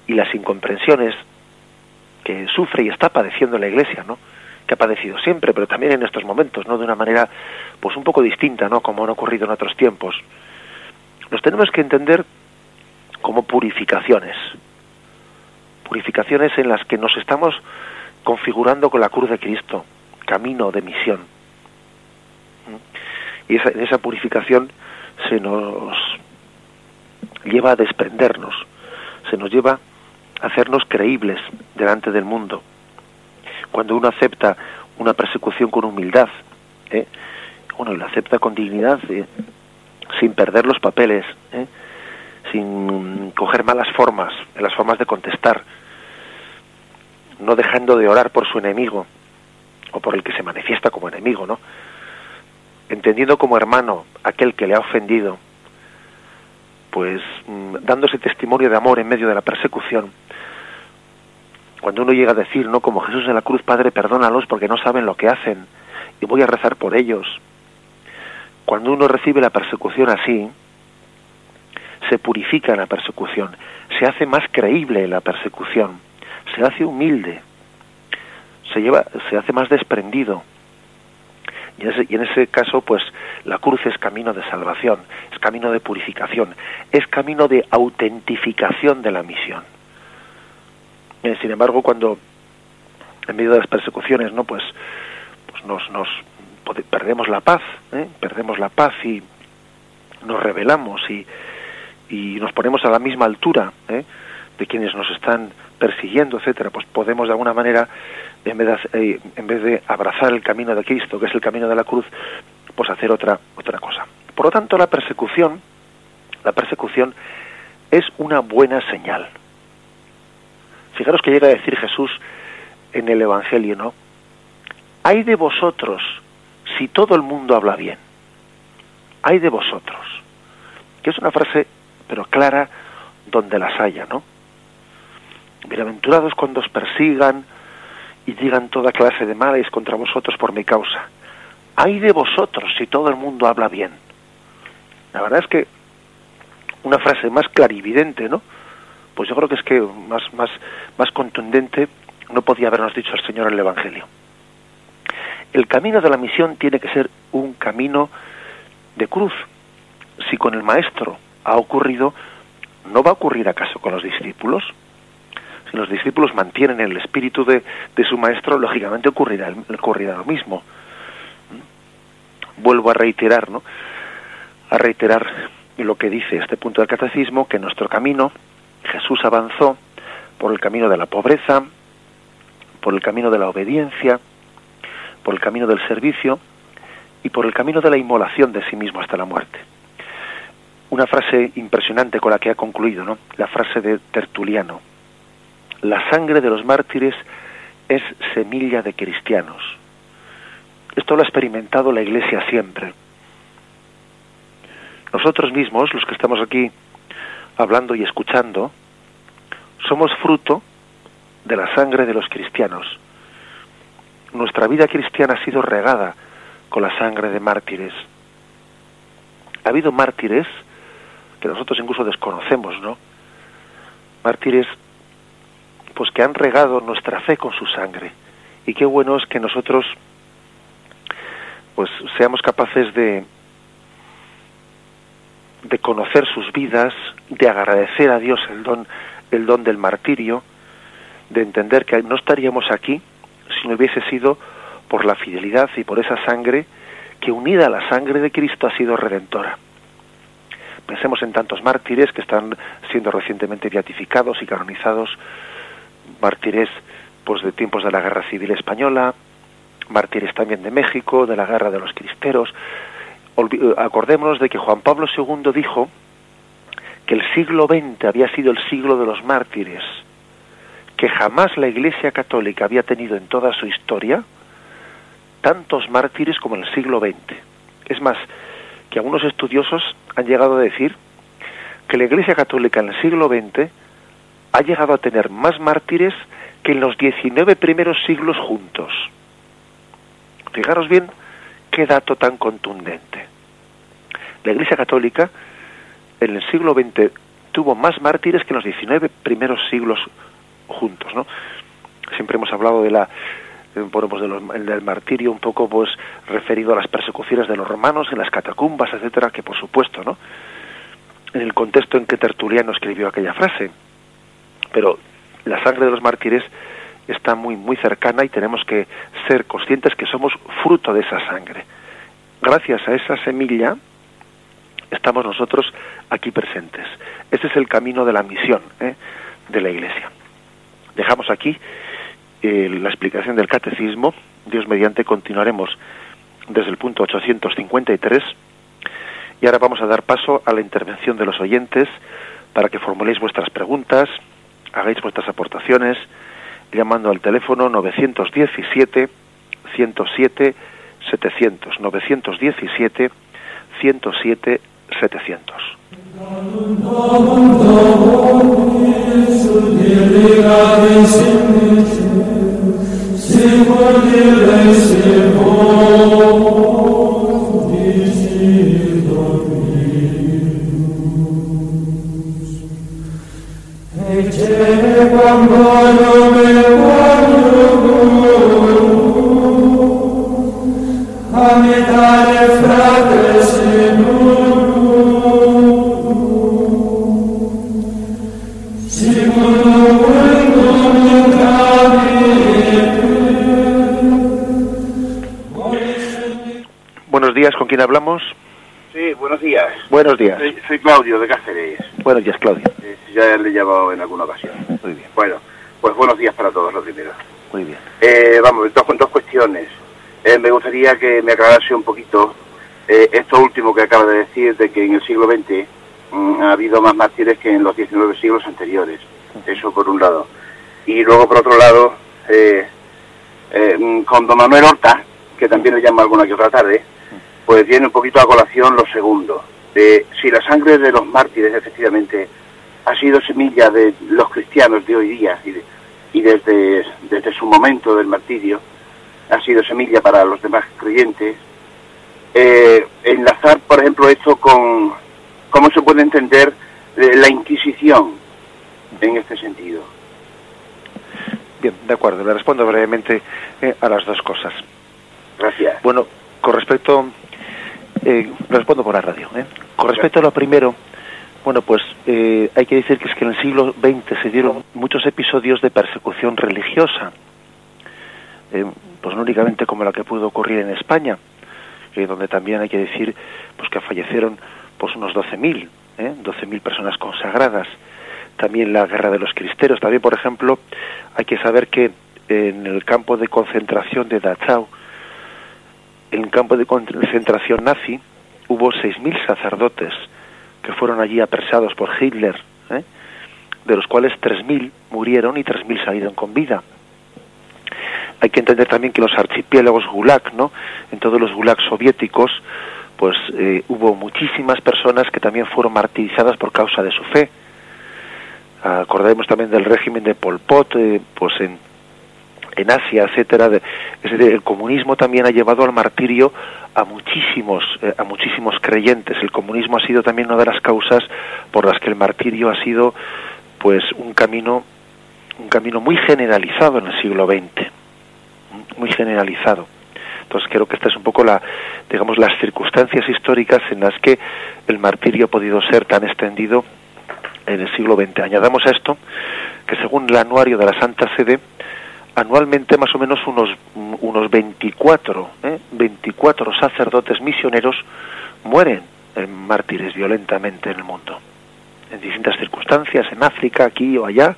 y las incomprensiones que sufre y está padeciendo la Iglesia, ¿no? Que ha padecido siempre, pero también en estos momentos, ¿no? De una manera, pues un poco distinta, ¿no? Como han ocurrido en otros tiempos. Nos tenemos que entender como purificaciones. Purificaciones en las que nos estamos configurando con la cruz de Cristo, camino de misión. Y esa, esa purificación se nos lleva a desprendernos, se nos lleva a hacernos creíbles delante del mundo. Cuando uno acepta una persecución con humildad, ¿eh? bueno, la acepta con dignidad, ¿eh? sin perder los papeles, ¿eh? sin coger malas formas, las formas de contestar, no dejando de orar por su enemigo o por el que se manifiesta como enemigo, ¿no? Entendiendo como hermano aquel que le ha ofendido, pues mm, dándose testimonio de amor en medio de la persecución. Cuando uno llega a decir, ¿no? Como Jesús en la cruz, Padre, perdónalos porque no saben lo que hacen y voy a rezar por ellos. Cuando uno recibe la persecución así, se purifica en la persecución, se hace más creíble la persecución, se hace humilde, se lleva, se hace más desprendido. Y en, ese, y en ese caso, pues la cruz es camino de salvación, es camino de purificación, es camino de autentificación de la misión. Eh, sin embargo, cuando en medio de las persecuciones, ¿no? Pues, pues nos, nos perdemos la paz, ¿eh? perdemos la paz y nos rebelamos y, y nos ponemos a la misma altura ¿eh? de quienes nos están persiguiendo, etcétera, pues podemos de alguna manera, en vez, de, eh, en vez de abrazar el camino de Cristo, que es el camino de la cruz, pues hacer otra, otra cosa. Por lo tanto, la persecución, la persecución es una buena señal. Fijaros que llega a decir Jesús en el Evangelio, ¿no? Hay de vosotros si todo el mundo habla bien. Hay de vosotros. Que es una frase, pero clara, donde las haya, ¿no? Bienaventurados cuando os persigan y digan toda clase de males contra vosotros por mi causa. Hay de vosotros si todo el mundo habla bien. La verdad es que una frase más clarividente, ¿no? Pues yo creo que es que más, más, más contundente no podía habernos dicho el Señor en el Evangelio. El camino de la misión tiene que ser un camino de cruz. Si con el Maestro ha ocurrido, ¿no va a ocurrir acaso con los discípulos? Si los discípulos mantienen el espíritu de, su Maestro, lógicamente ocurrirá, lo mismo. Vuelvo a reiterar, ¿no? A reiterar lo que dice este punto del catecismo, que nuestro camino, Jesús avanzó por el camino de la pobreza, por el camino de la obediencia, por el camino del servicio y por el camino de la inmolación de sí mismo hasta la muerte. Una frase impresionante con la que ha concluido, ¿no? La frase de Tertuliano. La sangre de los mártires es semilla de cristianos. Esto lo ha experimentado la Iglesia siempre. Nosotros mismos, los que estamos aquí hablando y escuchando, somos fruto de la sangre de los cristianos. Nuestra vida cristiana ha sido regada con la sangre de mártires. Ha habido mártires que nosotros incluso desconocemos, ¿no? Mártires pues que han regado nuestra fe con su sangre. Y qué bueno es que nosotros pues seamos capaces de de conocer sus vidas, de agradecer a Dios el don el don del martirio, de entender que no estaríamos aquí si no hubiese sido por la fidelidad y por esa sangre que unida a la sangre de Cristo ha sido redentora. Pensemos en tantos mártires que están siendo recientemente beatificados y canonizados, mártires pues de tiempos de la Guerra Civil Española, mártires también de México, de la Guerra de los Cristeros. Acordémonos de que Juan Pablo II dijo que el siglo XX había sido el siglo de los mártires, que jamás la Iglesia Católica había tenido en toda su historia tantos mártires como el siglo XX. Es más, que algunos estudiosos han llegado a decir que la Iglesia Católica en el siglo XX ha llegado a tener más mártires que en los 19 primeros siglos juntos. Fijaros bien qué dato tan contundente. La Iglesia Católica en el siglo XX tuvo más mártires que en los 19 primeros siglos juntos, ¿no? Siempre hemos hablado de la eh, pues del martirio un poco pues referido a las persecuciones de los romanos en las catacumbas, etcétera, que por supuesto, ¿no? En el contexto en que Tertuliano escribió aquella frase. Pero la sangre de los mártires está muy muy cercana y tenemos que ser conscientes que somos fruto de esa sangre. Gracias a esa semilla estamos nosotros aquí presentes. Ese es el camino de la misión ¿eh? de la Iglesia. Dejamos aquí eh, la explicación del catecismo. Dios mediante continuaremos desde el punto 853 y ahora vamos a dar paso a la intervención de los oyentes para que formuléis vuestras preguntas, hagáis vuestras aportaciones llamando al teléfono 917 107 700 917 107 700 ¿Quién hablamos? Sí, buenos días. Buenos días. Soy, soy Claudio de Cáceres. Buenos días, Claudio. Eh, ya le he llamado en alguna ocasión. Muy bien. Bueno, pues buenos días para todos, lo primero. Muy bien. Eh, vamos, dos, dos cuestiones. Eh, me gustaría que me aclarase un poquito esto último que acaba de decir, de que en el siglo XX mm, ha habido más mártires que en los 19 siglos anteriores. Eso por un lado. Y luego, por otro lado, mm, con don Manuel Horta, que también le llamo alguna que otra tarde, pues viene un poquito a colación lo segundo. De si la sangre de los mártires efectivamente ha sido semilla de los cristianos de hoy día y, desde, desde su momento del martirio, ha sido semilla para los demás creyentes, eh, enlazar, por ejemplo, esto con cómo se puede entender eh, la Inquisición en este sentido. Bien, de acuerdo, le respondo brevemente eh, a las dos cosas. Gracias. Bueno, con respecto, eh, respondo por la radio. Con respecto a lo primero, bueno, pues eh, hay que decir que es que en el siglo XX se dieron muchos episodios de persecución religiosa, eh, pues no únicamente como la que pudo ocurrir en España, donde también hay que decir pues que fallecieron pues unos 12.000, ¿eh? 12.000 personas consagradas, también la guerra de los cristeros, también por ejemplo hay que saber que en el campo de concentración de Dachau, en el campo de concentración nazi hubo 6.000 sacerdotes que fueron allí apresados por Hitler, ¿eh? de los cuales 3.000 murieron y 3.000 salieron con vida. Hay que entender también que los archipiélagos Gulag, ¿no? En todos los Gulag soviéticos, pues eh, hubo muchísimas personas que también fueron martirizadas por causa de su fe. Acordemos también del régimen de Pol Pot, eh, pues en en Asia, etcétera. es decir, el comunismo también ha llevado al martirio a muchísimos, eh, a muchísimos creyentes. El comunismo ha sido también una de las causas por las que el martirio ha sido, pues, un camino, un camino muy generalizado en el siglo XX, muy generalizado. Entonces creo que esta es un poco la, digamos, las circunstancias históricas en las que el martirio ha podido ser tan extendido en el siglo XX. Añadamos a esto que según el anuario de la Santa Sede, anualmente más o menos unos, unos 24, ¿eh? 24 sacerdotes misioneros mueren en mártires violentamente en el mundo, en distintas circunstancias, en África, aquí o allá.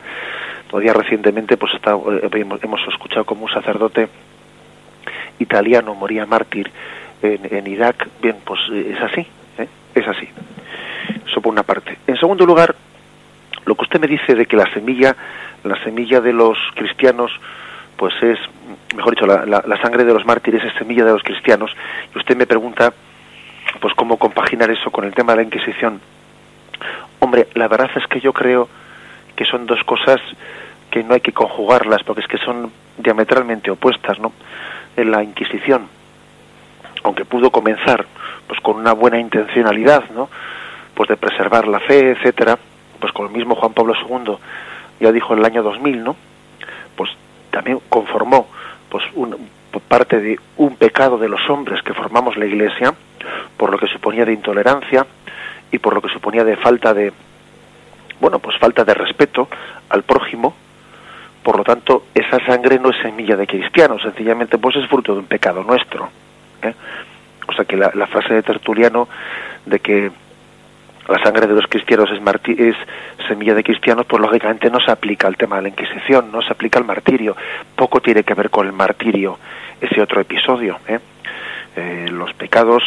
Todavía recientemente pues está, eh, hemos escuchado como un sacerdote italiano moría mártir en, en Irak. Bien, pues eh, es así, ¿eh? es así. Eso por una parte. En segundo lugar, lo que usted me dice de que la semilla, la semilla de los cristianos pues es, mejor dicho, la, sangre de los mártires es semilla de los cristianos. Y usted me pregunta, pues cómo compaginar eso con el tema de la Inquisición. Hombre, la verdad es que yo creo que son dos cosas que no hay que conjugarlas, porque es que son diametralmente opuestas, ¿no? En la Inquisición, aunque pudo comenzar pues con una buena intencionalidad, ¿no? Pues de preservar la fe, etcétera, pues con el mismo Juan Pablo II ya dijo en el año 2000, ¿no? También conformó pues un, parte de un pecado de los hombres que formamos la Iglesia, por lo que suponía de intolerancia y por lo que suponía de falta de bueno, pues falta de respeto al prójimo. Por lo tanto, esa sangre no es semilla de cristiano, sencillamente pues es fruto de un pecado nuestro. ¿eh? O sea que la frase de Tertuliano de que la sangre de los cristianos es, semilla de cristianos, pues lógicamente no se aplica al tema de la Inquisición, no se aplica al martirio. Poco tiene que ver con el martirio ese otro episodio. ¿eh? Eh, los pecados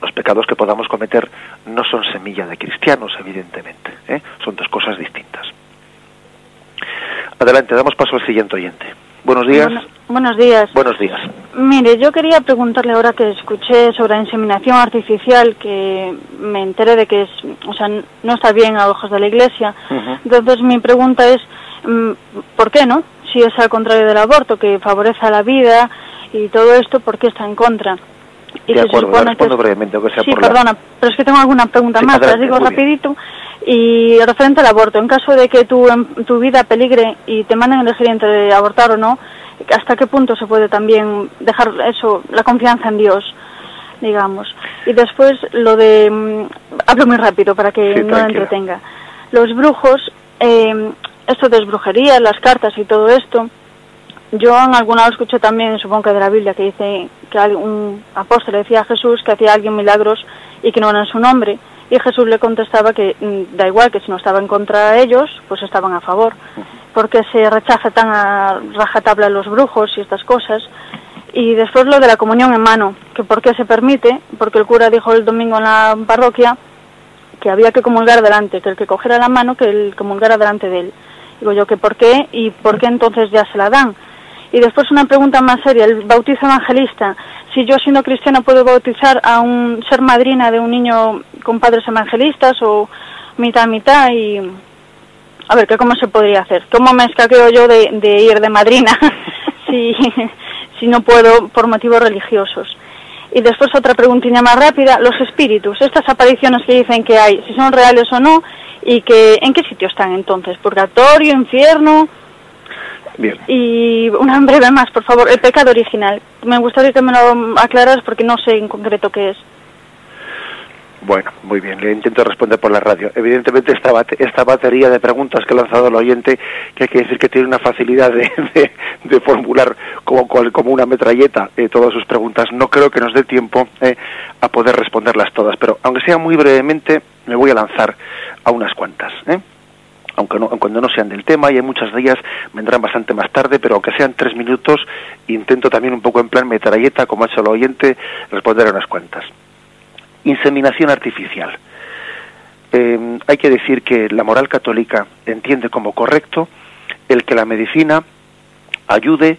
los pecados que podamos cometer no son semilla de cristianos, evidentemente. ¿eh? Son dos cosas distintas. Adelante, damos paso al siguiente oyente. Buenos días. buenos días. Buenos días. Mire, yo quería preguntarle ahora que escuché sobre la inseminación artificial, que me enteré de que es, o sea, no está bien a ojos de la Iglesia. Entonces mi pregunta es, mm, ¿por qué no? Si es al contrario del aborto, que favorece a la vida y todo esto, ¿por qué está en contra? Y de acuerdo, respondo brevemente, aunque sea sí, perdona, pero es que tengo alguna pregunta más, las digo rapidito. Y referente al aborto, en caso de que tu, em, tu vida peligre y te manden a elegir entre abortar o no, ¿hasta qué punto se puede también dejar eso, la confianza en Dios, digamos? Y después lo de... Mm, hablo muy rápido para que no entretenga. Los brujos, eh, esto de brujería, las cartas y todo esto, yo en alguna vez escuché también, supongo que de la Biblia, que dice que un apóstol decía a Jesús que hacía alguien milagros y que no eran su nombre. Y Jesús le contestaba que mm, da igual, que si no estaba en contra de ellos, pues estaban a favor. Porque se rechaza tan a rajatabla los brujos y estas cosas. Y después lo de la comunión en mano, que por qué se permite, porque el cura dijo el domingo en la parroquia que había que comulgar delante, que el que cogiera la mano, que el comulgara delante de él. Digo yo que por qué y por qué entonces ya se la dan. Y después una pregunta más seria, el bautizo evangelista. Si yo siendo cristiana puedo bautizar a un ser madrina de un niño con padres evangelistas o mitad mitad y a ver, ¿qué cómo se podría hacer? ¿Cómo me escaqueo yo de, de ir de madrina [laughs] si, si no puedo por motivos religiosos? Y después otra preguntilla más rápida, los espíritus, estas apariciones que dicen que hay, si son reales o no, y que en qué sitio están entonces, purgatorio, infierno. Bien. Y una breve más, por favor, el pecado original. Me gustaría que me lo aclararas porque no sé en concreto qué es. Bueno, muy bien, le intento responder por la radio. Evidentemente esta, esta batería de preguntas que ha lanzado el oyente, que hay que decir que tiene una facilidad de, de, formular como, como una metralleta eh, todas sus preguntas, no creo que nos dé tiempo eh, a poder responderlas todas, pero aunque sea muy brevemente, me voy a lanzar a unas cuantas. Eh. Aunque no, cuando no sean del tema, y hay muchas de ellas vendrán bastante más tarde, pero aunque sean tres minutos, intento también un poco en plan metralleta, como ha hecho el oyente, responder a unas cuantas. Inseminación artificial. Eh, hay que decir que la moral católica entiende como correcto el que la medicina ayude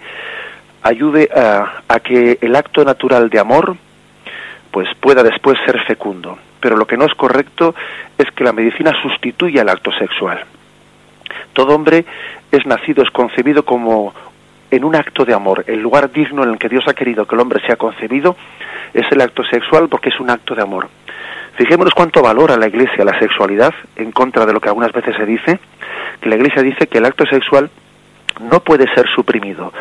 ayude a, que el acto natural de amor pues pueda después ser fecundo. Pero lo que no es correcto es que la medicina sustituya el acto sexual. Todo hombre es nacido, es concebido como en un acto de amor. El lugar digno en el que Dios ha querido que el hombre sea concebido es el acto sexual porque es un acto de amor. Fijémonos cuánto valora la Iglesia la sexualidad, en contra de lo que algunas veces se dice, que la Iglesia dice que el acto sexual no puede ser suprimido,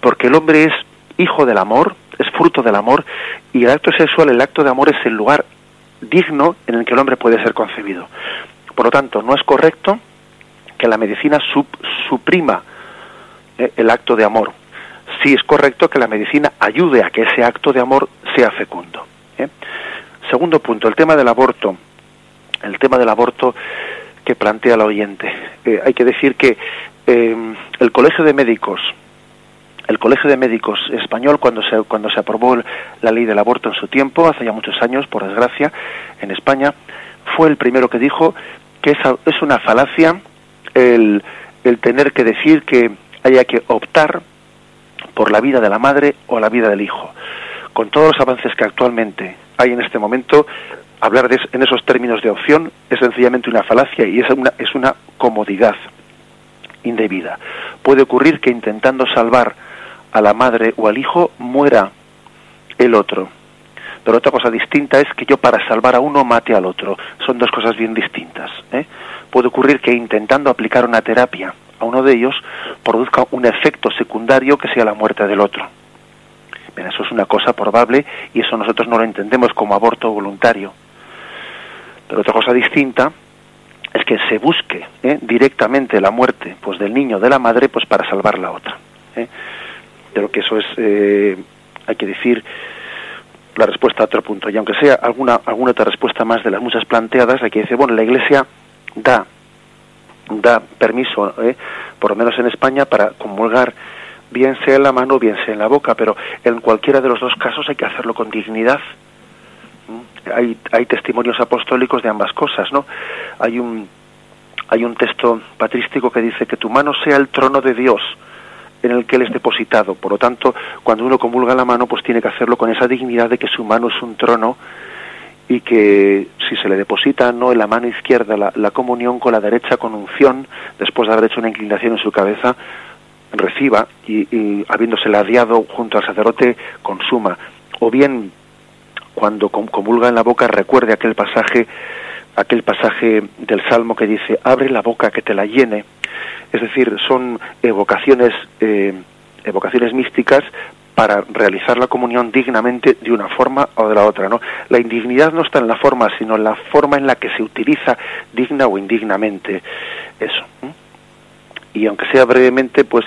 porque el hombre es hijo del amor, es fruto del amor, y el acto sexual, el acto de amor es el lugar digno en el que el hombre puede ser concebido. Por lo tanto, no es correcto que la medicina suprima eh, el acto de amor, sí es correcto que la medicina ayude a que ese acto de amor sea fecundo. ¿eh? Segundo punto, el tema del aborto. El tema del aborto que plantea el oyente. Eh, hay que decir que el Colegio de Médicos, el Colegio de Médicos español, cuando se, cuando se aprobó la ley del aborto en su tiempo, hace ya muchos años, por desgracia, en España, fue el primero que dijo que es, es una falacia el, el tener que decir que haya que optar por la vida de la madre o la vida del hijo. Con todos los avances que actualmente hay en este momento, hablar de, en esos términos de opción es sencillamente una falacia y es una, es una comodidad indebida. Puede ocurrir que intentando salvar a la madre o al hijo muera el otro. Pero otra cosa distinta es que yo para salvar a uno mate al otro. Son dos cosas bien distintas. ¿eh? Puede ocurrir que intentando aplicar una terapia a uno de ellos produzca un efecto secundario que sea la muerte del otro. Bien, eso es una cosa probable y eso nosotros no lo entendemos como aborto voluntario. Pero otra cosa distinta es que se busque ¿eh? directamente la muerte pues del niño de la madre pues para salvar la otra. ¿eh? Pero que eso es, eh, hay que decir, la respuesta a otro punto. Y aunque sea alguna, alguna otra respuesta más de las muchas planteadas, hay que decir, bueno, la Iglesia da da permiso, ¿eh? por lo menos en España, para comulgar bien sea en la mano, bien sea en la boca, pero en cualquiera de los dos casos hay que hacerlo con dignidad. ¿Mm? Hay, hay testimonios apostólicos de ambas cosas, ¿no? Hay un, hay un texto patrístico que dice que tu mano sea el trono de Dios en el que él es depositado. Por lo tanto, cuando uno comulga la mano, pues tiene que hacerlo con esa dignidad de que su mano es un trono y que si se le deposita no en la mano izquierda la, comunión con la derecha con unción, después de haber hecho una inclinación en su cabeza, reciba y, y habiéndose ladeado junto al sacerdote consuma. O bien cuando comulga en la boca recuerde aquel pasaje aquel pasaje del Salmo que dice abre la boca que te la llene es decir son evocaciones eh, evocaciones místicas para realizar la comunión dignamente de una forma o de la otra, ¿no? La indignidad no está en la forma, sino en la forma en la que se utiliza digna o indignamente eso. Y aunque sea brevemente, pues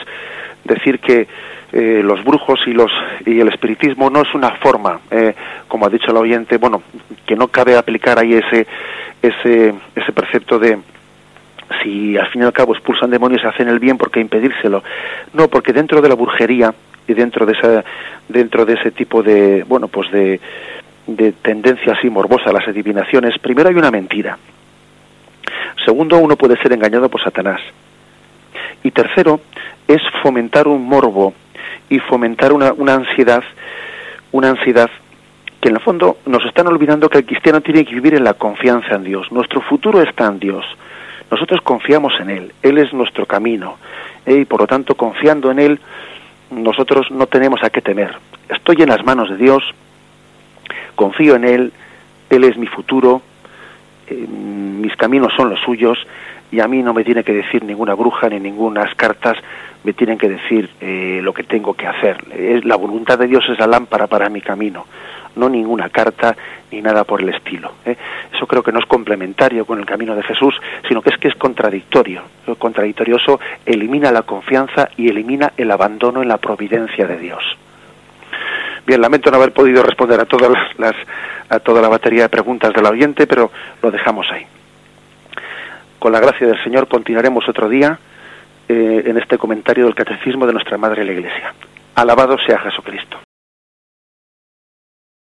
decir que eh, los brujos y los y el espiritismo no es una forma, eh, como ha dicho el oyente, bueno, que no cabe aplicar ahí ese ese ese precepto de si al fin y al cabo expulsan demonios y hacen el bien, ¿por qué impedírselo? No, porque dentro de la brujería y dentro de esa dentro de ese tipo de bueno pues de de tendencia así morbosa las adivinaciones, primero hay una mentira. Segundo, uno puede ser engañado por Satanás. Y tercero, es fomentar un morbo y fomentar una, una ansiedad, una ansiedad que en el fondo nos están olvidando que el cristiano tiene que vivir en la confianza en Dios. Nuestro futuro está en Dios. Nosotros confiamos en Él. Él es nuestro camino. ¿eh? Y por lo tanto, confiando en Él, nosotros no tenemos a qué temer. Estoy en las manos de Dios, confío en Él, Él es mi futuro, eh, mis caminos son los suyos y a mí no me tiene que decir ninguna bruja ni ninguna cartas, me tienen que decir eh, lo que tengo que hacer. Es, la voluntad de Dios es la lámpara para mi camino, no ninguna carta ni nada por el estilo. ¿eh? Eso creo que no es complementario con el camino de Jesús, sino que es que es contradictorio. Lo contradictorioso elimina la confianza y elimina el abandono en la providencia de Dios. Bien, lamento no haber podido responder a todas las, a toda la batería de preguntas del oyente, pero lo dejamos ahí. Con la gracia del Señor continuaremos otro día eh, en este comentario del Catecismo de nuestra Madre la Iglesia. Alabado sea Jesucristo.